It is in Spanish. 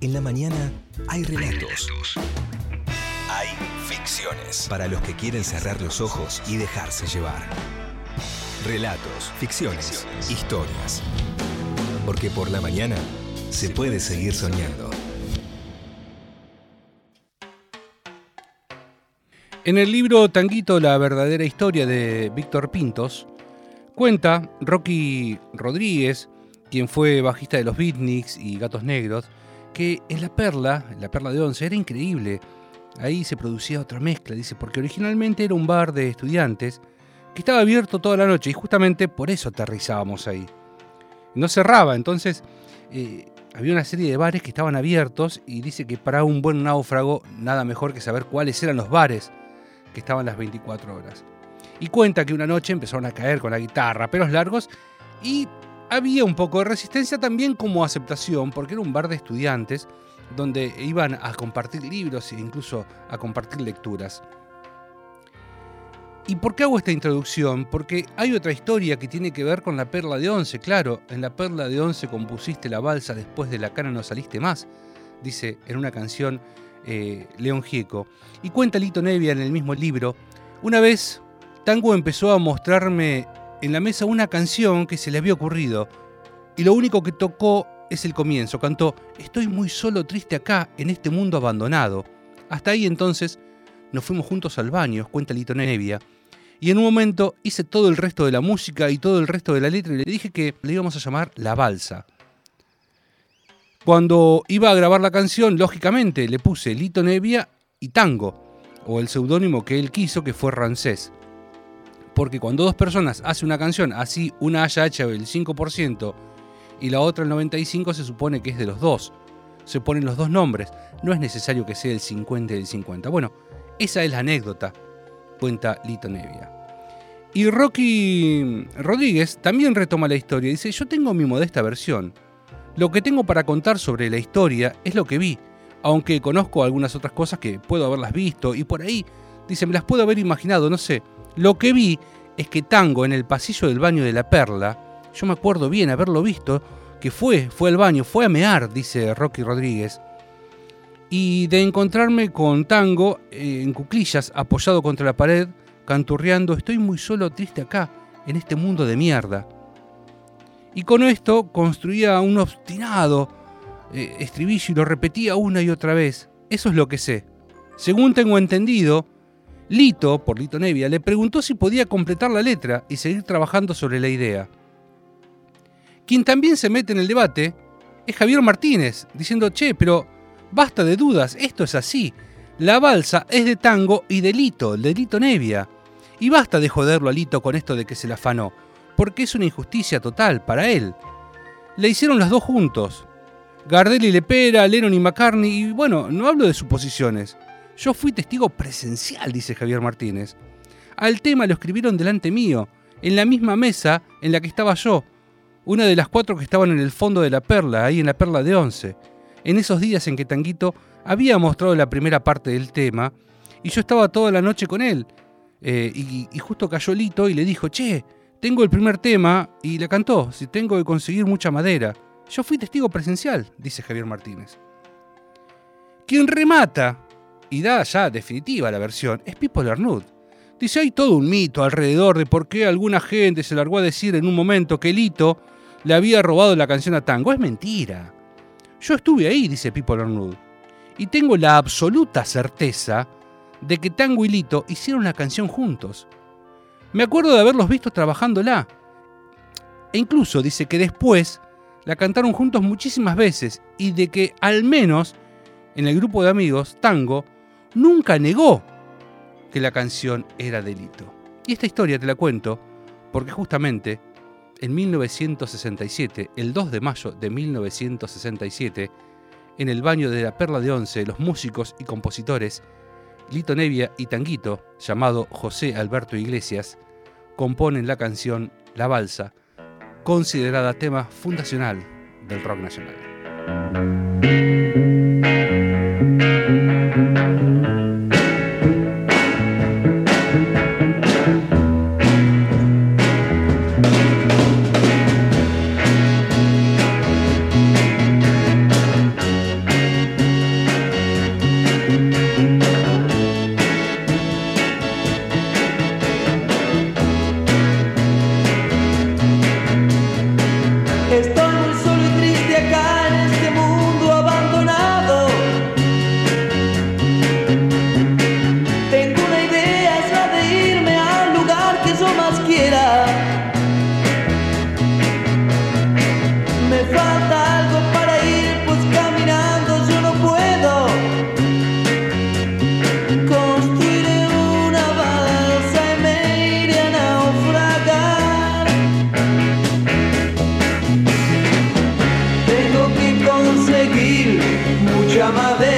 En la mañana hay relatos. Hay ficciones. Para los que quieren cerrar los ojos y dejarse llevar. Relatos, ficciones, historias. Porque por la mañana se puede seguir soñando. En el libro Tanguito, la verdadera historia de Víctor Pintos, cuenta Rocky Rodríguez, quien fue bajista de los Beatniks y Gatos Negros, que en La Perla, en La Perla de Once, era increíble. Ahí se producía otra mezcla, dice, porque originalmente era un bar de estudiantes que estaba abierto toda la noche y justamente por eso aterrizábamos ahí. No cerraba, entonces eh, había una serie de bares que estaban abiertos y dice que para un buen náufrago nada mejor que saber cuáles eran los bares que estaban las 24 horas. Y cuenta que una noche empezaron a caer con la guitarra, pelos largos, y había un poco de resistencia también como aceptación, porque era un bar de estudiantes donde iban a compartir libros e incluso a compartir lecturas. ¿Y por qué hago esta introducción? Porque hay otra historia que tiene que ver con la Perla de Once. Claro, en la Perla de Once compusiste la balsa después de la cana no saliste más, dice en una canción eh, León Gieco. Y cuenta Lito Nevia en el mismo libro, una vez Tango empezó a mostrarme en la mesa una canción que se le había ocurrido, y lo único que tocó es el comienzo. Cantó, estoy muy solo, triste acá, en este mundo abandonado. Hasta ahí entonces nos fuimos juntos al baño, cuenta Lito Nevia, y en un momento hice todo el resto de la música y todo el resto de la letra y le dije que le íbamos a llamar La Balsa. Cuando iba a grabar la canción, lógicamente le puse Lito Nevia y Tango, o el seudónimo que él quiso, que fue Rancés. Porque cuando dos personas hacen una canción, así una haya hecho el 5% y la otra el 95%, se supone que es de los dos. Se ponen los dos nombres. No es necesario que sea el 50 y el 50. Bueno, esa es la anécdota, cuenta Lito Nevia. Y Rocky Rodríguez también retoma la historia. Dice, yo tengo mi modesta versión. Lo que tengo para contar sobre la historia es lo que vi, aunque conozco algunas otras cosas que puedo haberlas visto y por ahí, dice, me las puedo haber imaginado, no sé. Lo que vi es que Tango en el pasillo del baño de la Perla, yo me acuerdo bien haberlo visto, que fue, fue al baño, fue a mear, dice Rocky Rodríguez, y de encontrarme con Tango eh, en cuclillas, apoyado contra la pared, canturreando, estoy muy solo, triste acá, en este mundo de mierda y con esto construía un obstinado eh, estribillo y lo repetía una y otra vez. Eso es lo que sé. Según tengo entendido, Lito, por Lito Nevia, le preguntó si podía completar la letra y seguir trabajando sobre la idea. Quien también se mete en el debate es Javier Martínez, diciendo, che, pero basta de dudas, esto es así. La balsa es de tango y de Lito, de Lito Nevia. Y basta de joderlo a Lito con esto de que se la afanó porque es una injusticia total para él. Le hicieron las dos juntos. Gardel y Lepera, Lennon y McCartney, y bueno, no hablo de suposiciones. Yo fui testigo presencial, dice Javier Martínez. Al tema lo escribieron delante mío, en la misma mesa en la que estaba yo, una de las cuatro que estaban en el fondo de la perla, ahí en la perla de once, en esos días en que Tanguito había mostrado la primera parte del tema, y yo estaba toda la noche con él, eh, y, justo cayó Lito y le dijo, che, tengo el primer tema y la cantó, si tengo que conseguir mucha madera. Yo fui testigo presencial, dice Javier Martínez. Quien remata y da ya definitiva la versión es Pipo Lernud. Dice, hay todo un mito alrededor de por qué alguna gente se largó a decir en un momento que Lito le había robado la canción a Tango. Es mentira. Yo estuve ahí, dice Pipo Lernud, y tengo la absoluta certeza de que Tango y Lito hicieron la canción juntos. Me acuerdo de haberlos visto trabajándola. E incluso dice que después la cantaron juntos muchísimas veces y de que al menos en el grupo de amigos, Tango, nunca negó que la canción era delito. Y esta historia te la cuento porque justamente en 1967, el 2 de mayo de 1967, en el baño de la Perla de Once, los músicos y compositores Lito Nevia y Tanguito, llamado José Alberto Iglesias, componen la canción La Balsa, considerada tema fundacional del rock nacional. Tengo que conseguir mucha madera